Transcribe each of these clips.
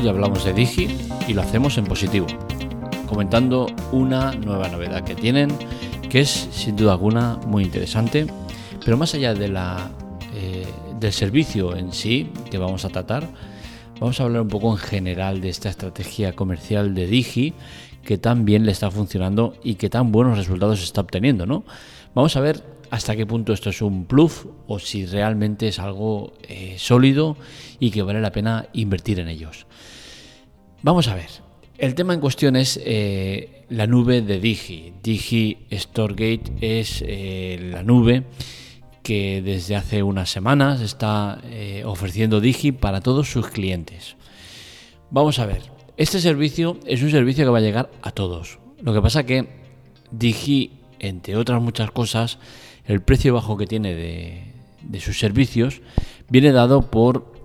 Hoy hablamos de Digi y lo hacemos en positivo, comentando una nueva novedad que tienen, que es sin duda alguna muy interesante, pero más allá de la, eh, del servicio en sí que vamos a tratar, vamos a hablar un poco en general de esta estrategia comercial de Digi que tan bien le está funcionando y que tan buenos resultados está obteniendo, ¿no? Vamos a ver hasta qué punto esto es un bluff o si realmente es algo eh, sólido y que vale la pena invertir en ellos. Vamos a ver. El tema en cuestión es eh, la nube de Digi. Digi Storegate es eh, la nube que desde hace unas semanas está ofreciendo Digi para todos sus clientes. Vamos a ver. Este servicio es un servicio que va a llegar a todos. Lo que pasa que Digi, entre otras muchas cosas, el precio bajo que tiene de, sus servicios viene dado por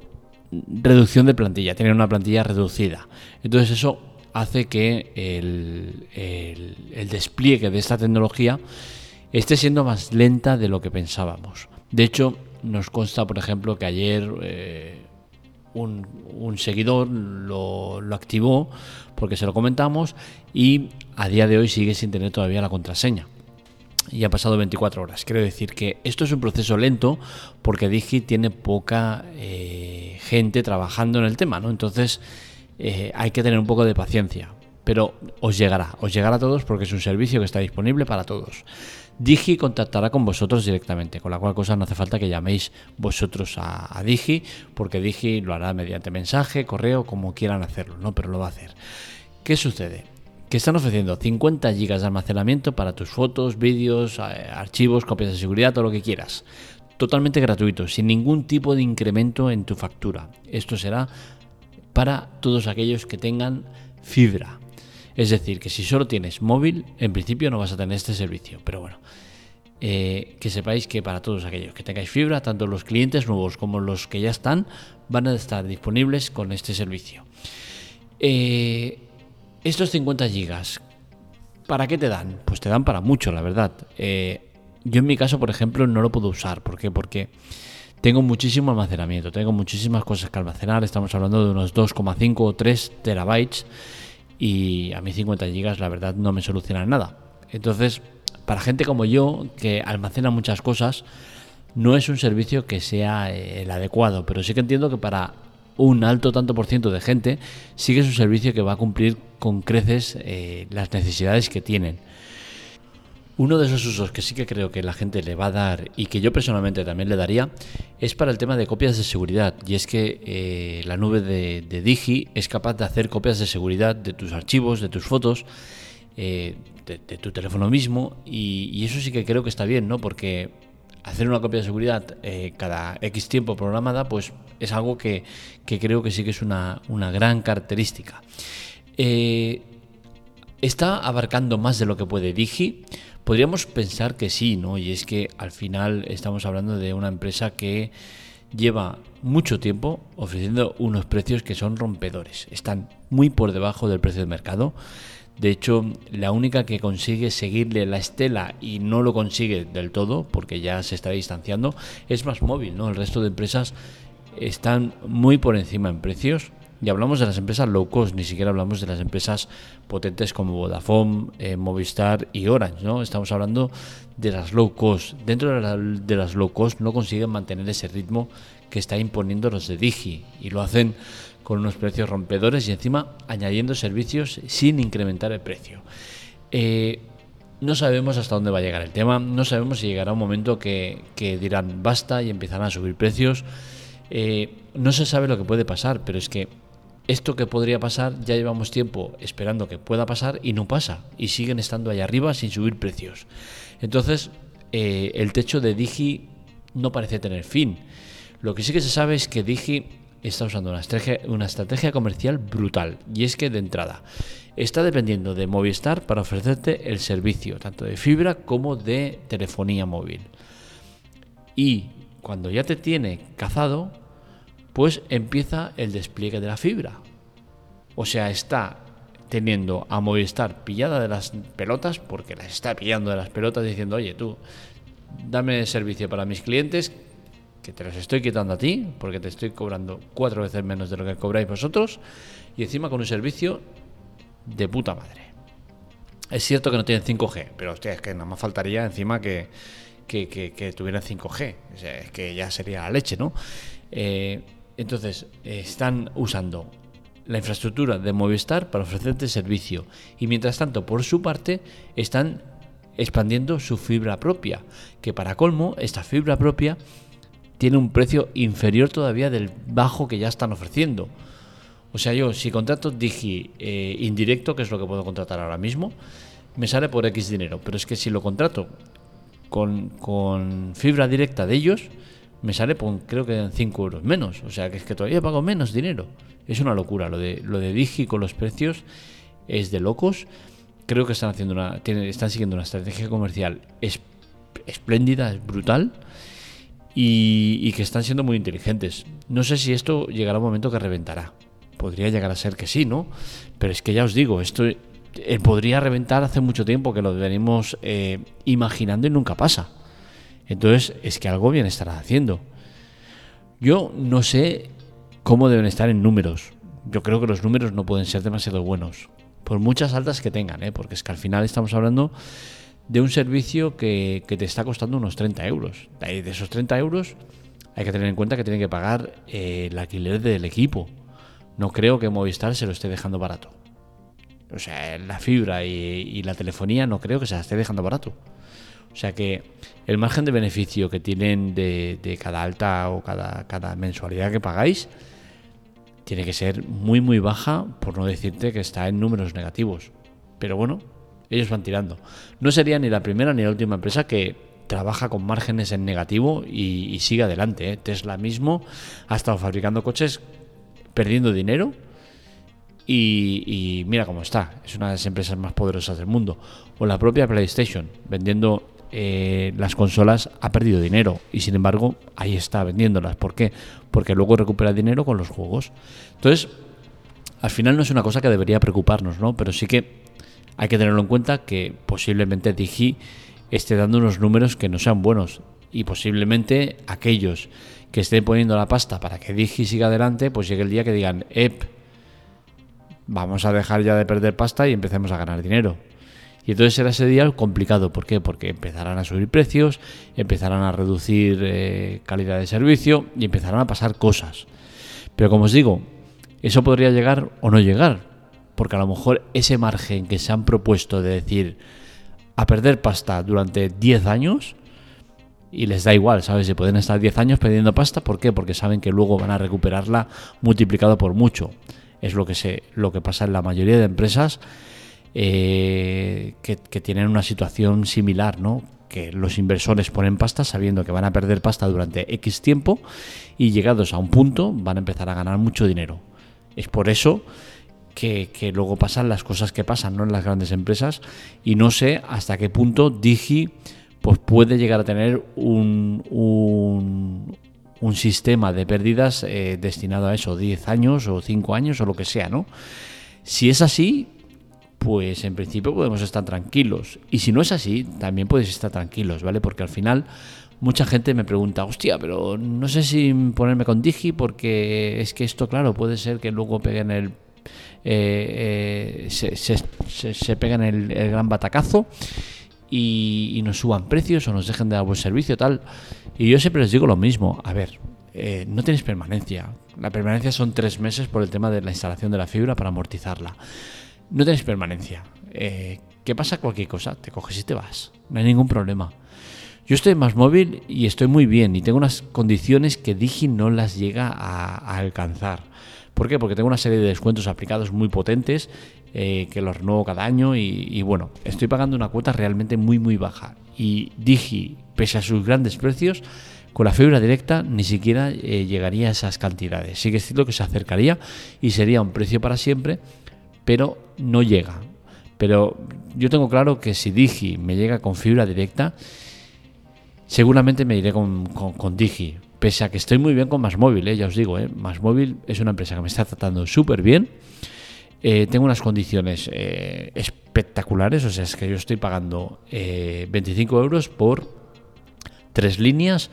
reducción de plantilla, tener una plantilla reducida. Entonces eso hace que el, despliegue de esta tecnología esté siendo más lenta de lo que pensábamos. De hecho, nos consta, por ejemplo, que ayer eh, un, seguidor lo, lo, activó porque se lo comentamos y a día de hoy sigue sin tener todavía la contraseña y ha pasado 24 horas. Quiero decir que esto es un proceso lento porque Digi tiene poca eh, gente trabajando en el tema, ¿no? Entonces eh, hay que tener un poco de paciencia. Pero os llegará, os llegará a todos porque es un servicio que está disponible para todos. Digi contactará con vosotros directamente, con la cual cosa no hace falta que llaméis vosotros a, a, Digi, porque Digi lo hará mediante mensaje, correo, como quieran hacerlo, ¿no? Pero lo va a hacer. ¿Qué sucede? que están ofreciendo 50 GB de almacenamiento para tus fotos, vídeos, eh, archivos, copias de seguridad, todo lo que quieras. Totalmente gratuito, sin ningún tipo de incremento en tu factura. Esto será para todos aquellos que tengan fibra. Es decir, que si solo tienes móvil, en principio no vas a tener este servicio. Pero bueno, eh, que sepáis que para todos aquellos que tengáis fibra, tanto los clientes nuevos como los que ya están, van a estar disponibles con este servicio. Eh, estos 50 gigas, ¿para qué te dan? Pues te dan para mucho, la verdad. Eh, yo en mi caso, por ejemplo, no lo puedo usar. ¿Por qué? Porque tengo muchísimo almacenamiento, tengo muchísimas cosas que almacenar. Estamos hablando de unos 2,5 o 3 terabytes. Y a mí 50 gigas, la verdad, no me solucionan nada. Entonces, para gente como yo, que almacena muchas cosas, no es un servicio que sea eh, el adecuado. Pero sí que entiendo que para un alto tanto por ciento de gente sigue su servicio que va a cumplir con creces eh, las necesidades que tienen. Uno de esos usos que sí que creo que la gente le va a dar y que yo personalmente también le daría es para el tema de copias de seguridad. Y es que eh, la nube de, Digi es capaz de hacer copias de seguridad de tus archivos, de tus fotos, eh, de, tu teléfono mismo. Y, eso sí que creo que está bien, ¿no? Porque hacer una copia de seguridad eh, cada X tiempo programada, pues es algo que, creo que sí que es una, gran característica. ¿Está abarcando más de lo que puede Digi? Podríamos pensar que sí, ¿no? Y es que al final estamos hablando de una empresa que lleva mucho tiempo ofreciendo unos precios que son rompedores. Están muy por debajo del precio de mercado. De hecho, la única que consigue seguirle la estela y no lo consigue del todo, porque ya se está distanciando, es más móvil, ¿no? El resto de empresas están muy por encima en precios. Y hablamos de las empresas low cost, ni siquiera hablamos de las empresas potentes como Vodafone, eh, Movistar y Orange, ¿no? Estamos hablando de las low cost. Dentro de, las low cost no consiguen mantener ese ritmo que está imponiendo los de Digi y lo hacen con unos precios rompedores y encima añadiendo servicios sin incrementar el precio. Eh, no sabemos hasta dónde va a llegar el tema, no sabemos si llegará un momento que, dirán basta y empezarán a subir precios. Eh, no se sabe lo que puede pasar, pero es que esto que podría pasar ya llevamos tiempo esperando que pueda pasar y no pasa, y siguen estando ahí arriba sin subir precios. Entonces, eh, el techo de Digi no parece tener fin. Lo que sí que se sabe es que Digi está usando una estrategia, una estrategia comercial brutal. Y es que de entrada está dependiendo de Movistar para ofrecerte el servicio, tanto de fibra como de telefonía móvil. Y cuando ya te tiene cazado, pues empieza el despliegue de la fibra. O sea, está teniendo a Movistar pillada de las pelotas, porque las está pillando de las pelotas diciendo, oye tú, dame servicio para mis clientes que te los estoy quitando a ti, porque te estoy cobrando cuatro veces menos de lo que cobráis vosotros, y encima con un servicio de puta madre. Es cierto que no tienen 5G, pero hostia, es que nada más faltaría encima que, que, tuvieran 5G. O sea, es que ya sería la leche, ¿no? Eh, entonces, están usando la infraestructura de Movistar para ofrecerte servicio. Y mientras tanto, por su parte, están expandiendo su fibra propia. Que para colmo, esta fibra propia tiene un precio inferior todavía del bajo que ya están ofreciendo. O sea, yo si contrato Digi eh, indirecto, que es lo que puedo contratar ahora mismo, me sale por X dinero. Pero es que si lo contrato con, con fibra directa de ellos, me sale por creo que en 5 euros menos. O sea, que es que todavía pago menos dinero. Es una locura. Lo de, lo de Digi con los precios es de locos. Creo que están haciendo una, están siguiendo una estrategia comercial espléndida, es brutal y, que están siendo muy inteligentes. No sé si esto llegará un momento que reventará. Podría llegar a ser que sí, ¿no? Pero es que ya os digo, esto eh, podría reventar hace mucho tiempo que lo venimos eh, imaginando y nunca pasa. Entonces es que algo bien estará haciendo. Yo no sé cómo deben estar en números. Yo creo que los números no pueden ser demasiado buenos. Por muchas altas que tengan, ¿eh? porque es que al final estamos hablando de un servicio que, te está costando unos 30 euros. De esos 30 euros hay que tener en cuenta que tienen que pagar eh, el alquiler del equipo. No creo que Movistar se lo esté dejando barato. O sea, la fibra y, la telefonía no creo que se la esté dejando barato. O sea que el margen de beneficio que tienen de, cada alta o cada, cada mensualidad que pagáis tiene que ser muy muy baja, por no decirte que está en números negativos. Pero bueno, ellos van tirando. No sería ni la primera ni la última empresa que trabaja con márgenes en negativo y, sigue adelante. ¿eh? Tesla mismo ha estado fabricando coches perdiendo dinero y, mira cómo está. Es una de las empresas más poderosas del mundo. O la propia PlayStation vendiendo eh, las consolas ha perdido dinero y sin embargo ahí está vendiéndolas. ¿Por qué? Porque luego recupera dinero con los juegos. Entonces, al final no es una cosa que debería preocuparnos, ¿no? Pero sí que hay que tenerlo en cuenta que posiblemente Digi esté dando unos números que no sean buenos y posiblemente aquellos que estén poniendo la pasta para que Digi siga adelante, pues llegue el día que digan, ep, vamos a dejar ya de perder pasta y empecemos a ganar dinero. Y entonces será ese día complicado. ¿Por qué? Porque empezarán a subir precios, empezarán a reducir eh, calidad de servicio y empezarán a pasar cosas. Pero como os digo, eso podría llegar o no llegar porque a lo mejor ese margen que se han propuesto de decir a perder pasta durante 10 años y les da igual, ¿sabes? Si pueden estar 10 años perdiendo pasta, ¿por qué? Porque saben que luego van a recuperarla multiplicado por mucho. Es lo que, se, lo que pasa en la mayoría de empresas eh, que, tienen una situación similar, ¿no? que los inversores ponen pasta sabiendo que van a perder pasta durante X tiempo y llegados a un punto van a empezar a ganar mucho dinero. Es por eso que, luego pasan las cosas que pasan ¿no? en las grandes empresas y no sé hasta qué punto Digi pues puede llegar a tener un, un, sistema de pérdidas eh, destinado a eso, 10 años o 5 años o lo que sea, ¿no? Si es así, pues en principio podemos estar tranquilos. Y si no es así, también puedes estar tranquilos, ¿vale? Porque al final mucha gente me pregunta, hostia, pero no sé si ponerme con Digi porque es que esto, claro, puede ser que luego peguen el eh, eh, se, se, pegan el, gran batacazo y, nos suban precios o nos dejen de dar buen servicio tal. Y yo siempre les digo lo mismo, a ver, eh, no tienes permanencia. La permanencia son tres meses por el tema de la instalación de la fibra para amortizarla. No tienes permanencia. ¿Qué pasa? Cualquier cosa, te coges y te vas. No hay ningún problema. Yo estoy más móvil y estoy muy bien y tengo unas condiciones que Digi no las llega a alcanzar. ¿Por qué? Porque tengo una serie de descuentos aplicados muy potentes eh, que los renuevo cada año y, bueno, estoy pagando una cuota realmente muy muy baja. Y Digi, pese a sus grandes precios, con la fibra directa ni siquiera eh, llegaría a esas cantidades. Sí que es cierto que se acercaría y sería un precio para siempre, pero no llega. Pero yo tengo claro que si Digi me llega con fibra directa, seguramente me iré con, con Digi pese a que estoy muy bien con Más Móvil, eh, ya os digo, eh, es una empresa que me está tratando súper bien. Eh, tengo unas condiciones eh, espectaculares, o sea, es que yo estoy pagando 25 euros por tres líneas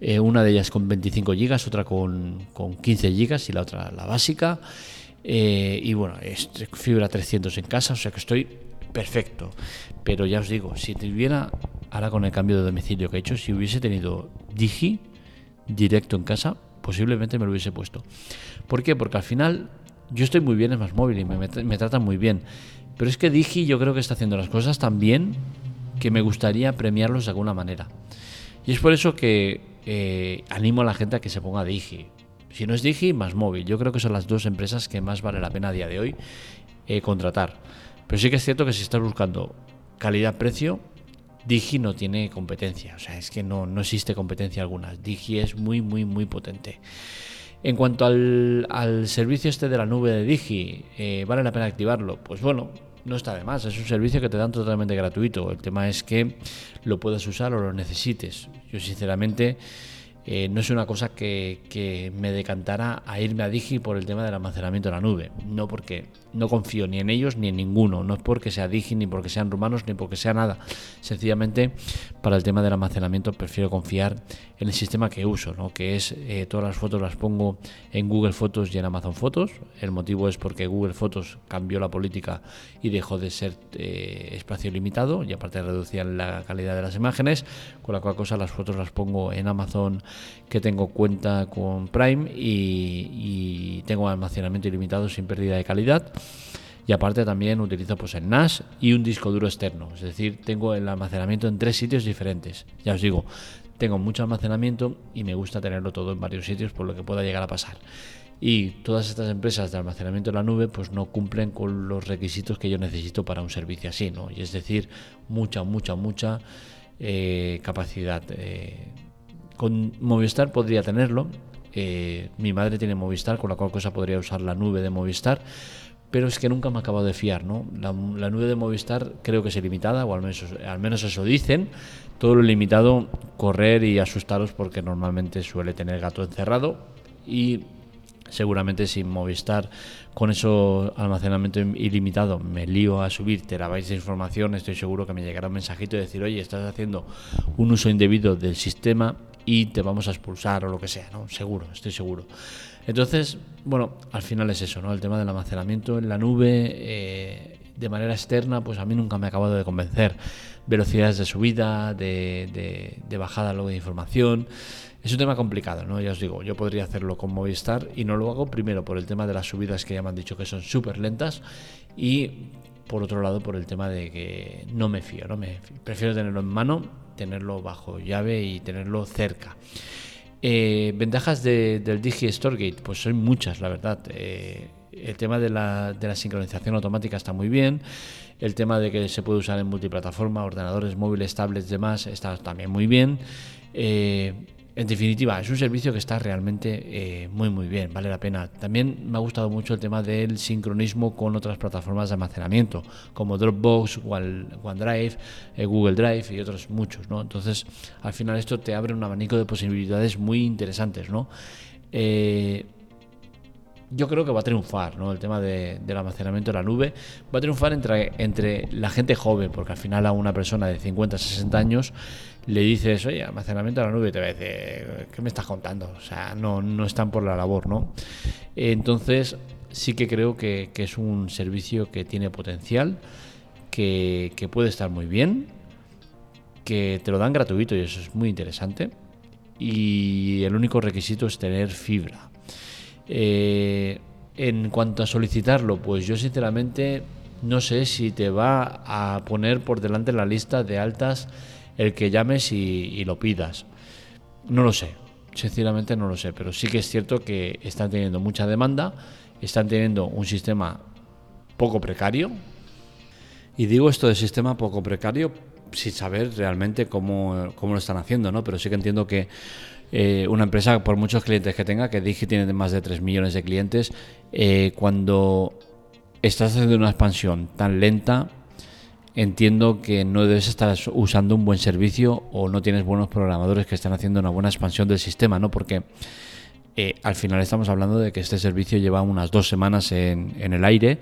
eh, una de ellas con 25 gigas, otra con, con 15 gigas y la otra la básica. Eh, y bueno, es fibra 300 en casa, o sea que estoy perfecto. Pero ya os digo, si tuviera, ahora con el cambio de domicilio que he hecho, si hubiese tenido Digi directo en casa, posiblemente me lo hubiese puesto. ¿Por qué? Porque al final yo estoy muy bien en más móvil y me, me, tratan muy bien. Pero es que Digi yo creo que está haciendo las cosas tan bien que me gustaría premiarlos de alguna manera. Y es por eso que eh, animo a la gente a que se ponga Digi. Si no es Digi, más móvil. Yo creo que son las dos empresas que más vale la pena a día de hoy eh, contratar. Pero sí que es cierto que si estás buscando calidad-precio, Digi no tiene competencia. O sea, es que no, no existe competencia alguna. Digi es muy, muy, muy potente. En cuanto al, servicio este de la nube de Digi, eh, ¿vale la pena activarlo? Pues bueno, no está de más. Es un servicio que te dan totalmente gratuito. El tema es que lo puedas usar o lo necesites. Yo sinceramente eh, no es una cosa que, me decantara a irme a Digi por el tema del almacenamiento de la nube. No porque no confío ni en ellos ni en ninguno. No es porque sea Digi, ni porque sean rumanos, ni porque sea nada. Sencillamente, para el tema del almacenamiento prefiero confiar en el sistema que uso, ¿no? que es eh, todas las fotos las pongo en Google Fotos y en Amazon Fotos. El motivo es porque Google Fotos cambió la política y dejó de ser eh, espacio limitado y aparte reducían la calidad de las imágenes, con la cual cosa las fotos las pongo en Amazon que tengo cuenta con Prime y, tengo almacenamiento ilimitado sin pérdida de calidad. Y aparte también utilizo pues el NAS y un disco duro externo. Es decir, tengo el almacenamiento en tres sitios diferentes. Ya os digo, tengo mucho almacenamiento y me gusta tenerlo todo en varios sitios por lo que pueda llegar a pasar. Y todas estas empresas de almacenamiento en la nube pues no cumplen con los requisitos que yo necesito para un servicio así, ¿no? Y es decir, mucha, mucha, mucha eh, capacidad. Eh, con Movistar podría tenerlo. Eh, mi madre tiene Movistar, con la cual cosa podría usar la nube de Movistar. Pero es que nunca me ha acabado de fiar, ¿no? La, nube de Movistar creo que es ilimitada, o al menos, al menos eso dicen. Todo lo limitado, correr y asustaros porque normalmente suele tener gato encerrado. Y seguramente sin Movistar con eso almacenamiento ilimitado me lío a subir terabytes de información, estoy seguro que me llegará un mensajito y decir, oye, estás haciendo un uso indebido del sistema y te vamos a expulsar o lo que sea, ¿no? Seguro, estoy seguro. Entonces, bueno, al final es eso, ¿no? El tema del almacenamiento en la nube eh, de manera externa, pues a mí nunca me ha acabado de convencer. Velocidades de subida, de, bajada luego de información. Es un tema complicado, ¿no? Ya os digo, yo podría hacerlo con Movistar y no lo hago primero por el tema de las subidas que ya me han dicho que son súper lentas y por otro lado por el tema de que no me fío, ¿no? Me prefiero tenerlo en mano, tenerlo bajo llave y tenerlo cerca. Eh, ventajas del Digi Storegate, pues son muchas, la verdad. Eh, el tema de la, de la, sincronización automática está muy bien. El tema de que se puede usar en multiplataforma, ordenadores móviles, tablets, demás, está también muy bien. Eh, en definitiva, es un servicio que está realmente eh, muy muy bien, vale la pena. También me ha gustado mucho el tema del sincronismo con otras plataformas de almacenamiento, como Dropbox, OneDrive, eh, Google Drive y otros muchos, ¿no? Entonces, al final esto te abre un abanico de posibilidades muy interesantes, ¿no? Eh, yo creo que va a triunfar, ¿no? El tema del almacenamiento en la nube va a triunfar entre, entre la gente joven, porque al final a una persona de 50, 60 años le dices, oye, almacenamiento en la nube, te va a decir, ¿qué me estás contando? O sea, no, no están por la labor, ¿no? Entonces, sí que creo que, es un servicio que tiene potencial, que, que puede estar muy bien, que te lo dan gratuito y eso es muy interesante. Y el único requisito es tener fibra eh, en cuanto a solicitarlo, pues yo sinceramente no sé si te va a poner por delante la lista de altas el que llames y, lo pidas. No lo sé, sinceramente no lo sé, pero sí que es cierto que están teniendo mucha demanda, están teniendo un sistema poco precario. Y digo esto de sistema poco precario sin saber realmente cómo, cómo lo están haciendo, ¿no? Pero sí que entiendo que eh, una empresa, por muchos clientes que tenga, que Digi tiene más de 3 millones de clientes, eh, cuando estás haciendo una expansión tan lenta, entiendo que no debes estar usando un buen servicio o no tienes buenos programadores que estén haciendo una buena expansión del sistema, ¿no? Porque eh, al final estamos hablando de que este servicio lleva unas dos semanas en, en el aire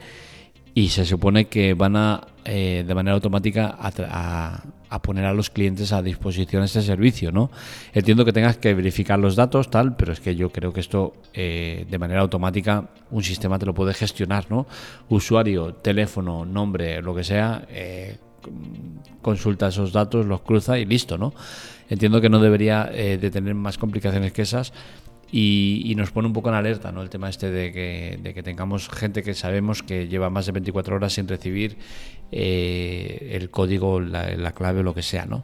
y se supone que van a eh, de manera automática a, poner a los clientes a disposición este servicio, ¿no? Entiendo que tengas que verificar los datos, tal, pero es que yo creo que esto eh, de manera automática un sistema te lo puede gestionar, ¿no? Usuario, teléfono, nombre, lo que sea, eh, consulta esos datos, los cruza y listo, ¿no? Entiendo que no debería de tener más complicaciones que esas, y, nos pone un poco en alerta ¿no? el tema este de que, de que, tengamos gente que sabemos que lleva más de 24 horas sin recibir eh, el código, la, clave o lo que sea. ¿no?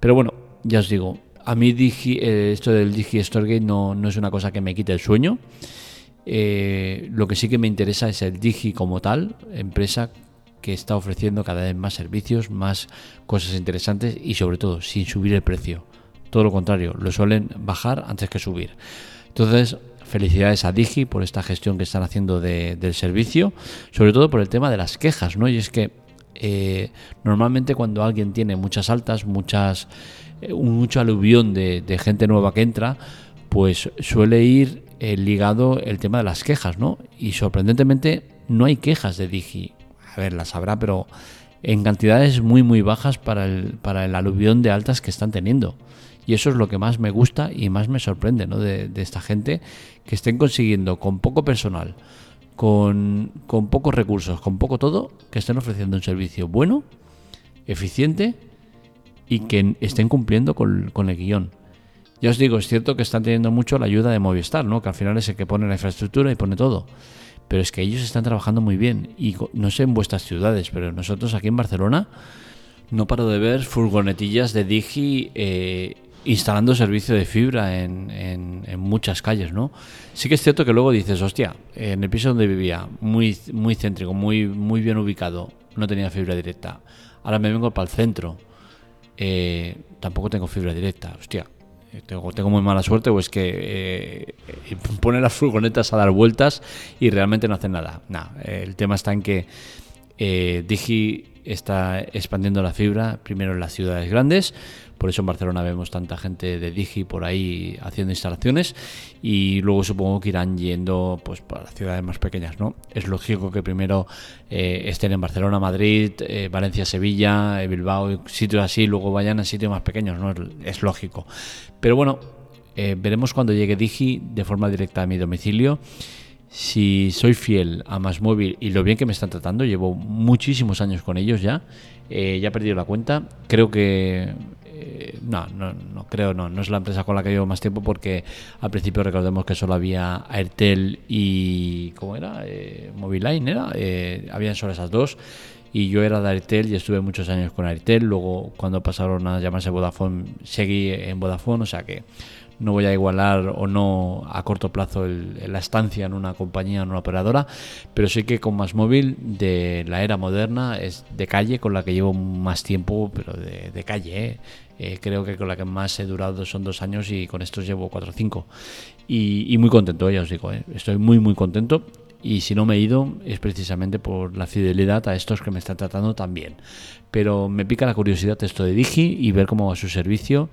Pero bueno, ya os digo, a mí Digi, eh, esto del Digi Storegate no, no es una cosa que me quite el sueño. Eh, lo que sí que me interesa es el Digi como tal, empresa que está ofreciendo cada vez más servicios, más cosas interesantes y sobre todo sin subir el precio. Todo lo contrario, lo suelen bajar antes que subir. Entonces, felicidades a Digi por esta gestión que están haciendo del servicio, sobre todo por el tema de las quejas, ¿no? Y es que eh, normalmente cuando alguien tiene muchas altas, muchas, eh, mucho aluvión de, gente nueva que entra, pues suele ir eh, ligado el tema de las quejas, ¿no? Y sorprendentemente no hay quejas de Digi. A ver, las habrá, pero en cantidades muy muy bajas para el, para el aluvión de altas que están teniendo. Y eso es lo que más me gusta y más me sorprende ¿no? de, esta gente, que estén consiguiendo con poco personal, con, pocos recursos, con poco todo, que estén ofreciendo un servicio bueno, eficiente y que estén cumpliendo con, el guion. Ya os digo, es cierto que están teniendo mucho la ayuda de Movistar, ¿no? que al final es el que pone la infraestructura y pone todo. Pero es que ellos están trabajando muy bien. Y no sé en vuestras ciudades, pero nosotros aquí en Barcelona no paro de ver furgonetillas de Digi eh, instalando servicio de fibra en, en, muchas calles, ¿no? Sí que es cierto que luego dices, hostia, en el piso donde vivía, muy, muy céntrico, muy, muy bien ubicado, no tenía fibra directa. Ahora me vengo para el centro, eh, tampoco tengo fibra directa, hostia. Eh, tengo, tengo muy mala suerte o es que eh, pone las furgonetas a dar vueltas y realmente no hacen nada. Nah, el tema está en que Digi está expandiendo la fibra primero en las ciudades grandes, por eso en Barcelona vemos tanta gente de Digi por ahí haciendo instalaciones y luego supongo que irán yendo pues para ciudades más pequeñas, ¿no? Es lógico que primero eh, estén en Barcelona, Madrid, eh, Valencia, Sevilla, eh, Bilbao, sitios así, luego vayan a sitios más pequeños, ¿no? Es lógico. Pero bueno, veremos cuando llegue Digi de forma directa a mi domicilio si soy fiel a Más y lo bien que me están tratando, llevo muchísimos años con ellos ya, ya he perdido la cuenta, creo que eh, no, no, no creo, no, no es la empresa con la que llevo más tiempo porque al principio recordemos que solo había Airtel y, ¿cómo era? Eh, Moviline, ¿era? Eh, habían solo esas dos y yo era de Airtel y estuve muchos años con Airtel, luego cuando pasaron a llamarse Vodafone seguí en Vodafone, o sea que no voy a igualar o no a corto plazo la estancia en una compañía, en una operadora, pero sí que con más móvil de la era moderna es de calle con la que llevo más tiempo, pero de, calle. ¿eh? Eh, creo que con la que más he durado son dos años y con estos llevo cuatro o cinco. Y, muy contento, ya os digo, ¿eh? estoy muy muy contento. Y si no me he ido es precisamente por la fidelidad a estos que me están tratando tan bien. Pero me pica la curiosidad esto de Digi y ver cómo va su servicio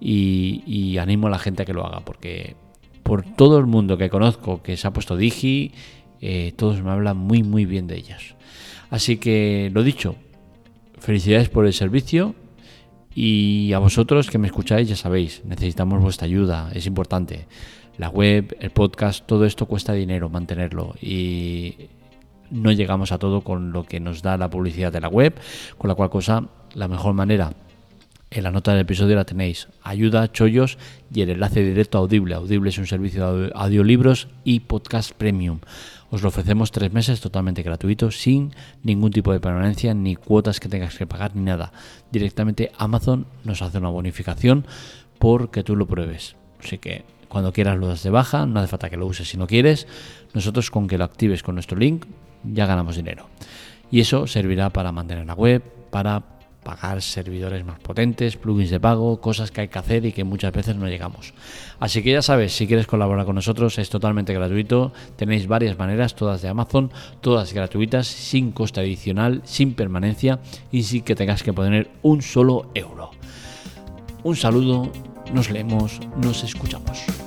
y, animo a la gente a que lo haga porque por todo el mundo que conozco que se ha puesto Digi, eh, todos me hablan muy muy bien de ellas. Así que lo dicho, felicidades por el servicio y a vosotros que me escucháis ya sabéis, necesitamos vuestra ayuda, es importante. La web, el podcast, todo esto cuesta dinero mantenerlo y no llegamos a todo con lo que nos da la publicidad de la web, con la cual cosa la mejor manera en la nota del episodio la tenéis. Ayuda, chollos y el enlace directo a Audible. Audible es un servicio de audiolibros y podcast premium. Os lo ofrecemos tres meses totalmente gratuito, sin ningún tipo de permanencia, ni cuotas que tengas que pagar, ni nada. Directamente Amazon nos hace una bonificación porque tú lo pruebes. Así que cuando quieras lo das de baja, no hace falta que lo uses si no quieres. Nosotros con que lo actives con nuestro link ya ganamos dinero. Y eso servirá para mantener la web, para pagar servidores más potentes, plugins de pago, cosas que hay que hacer y que muchas veces no llegamos. Así que ya sabes, si quieres colaborar con nosotros es totalmente gratuito, tenéis varias maneras, todas de Amazon, todas gratuitas, sin coste adicional, sin permanencia y sin que tengas que poner un solo euro. Un saludo, nos leemos, nos escuchamos.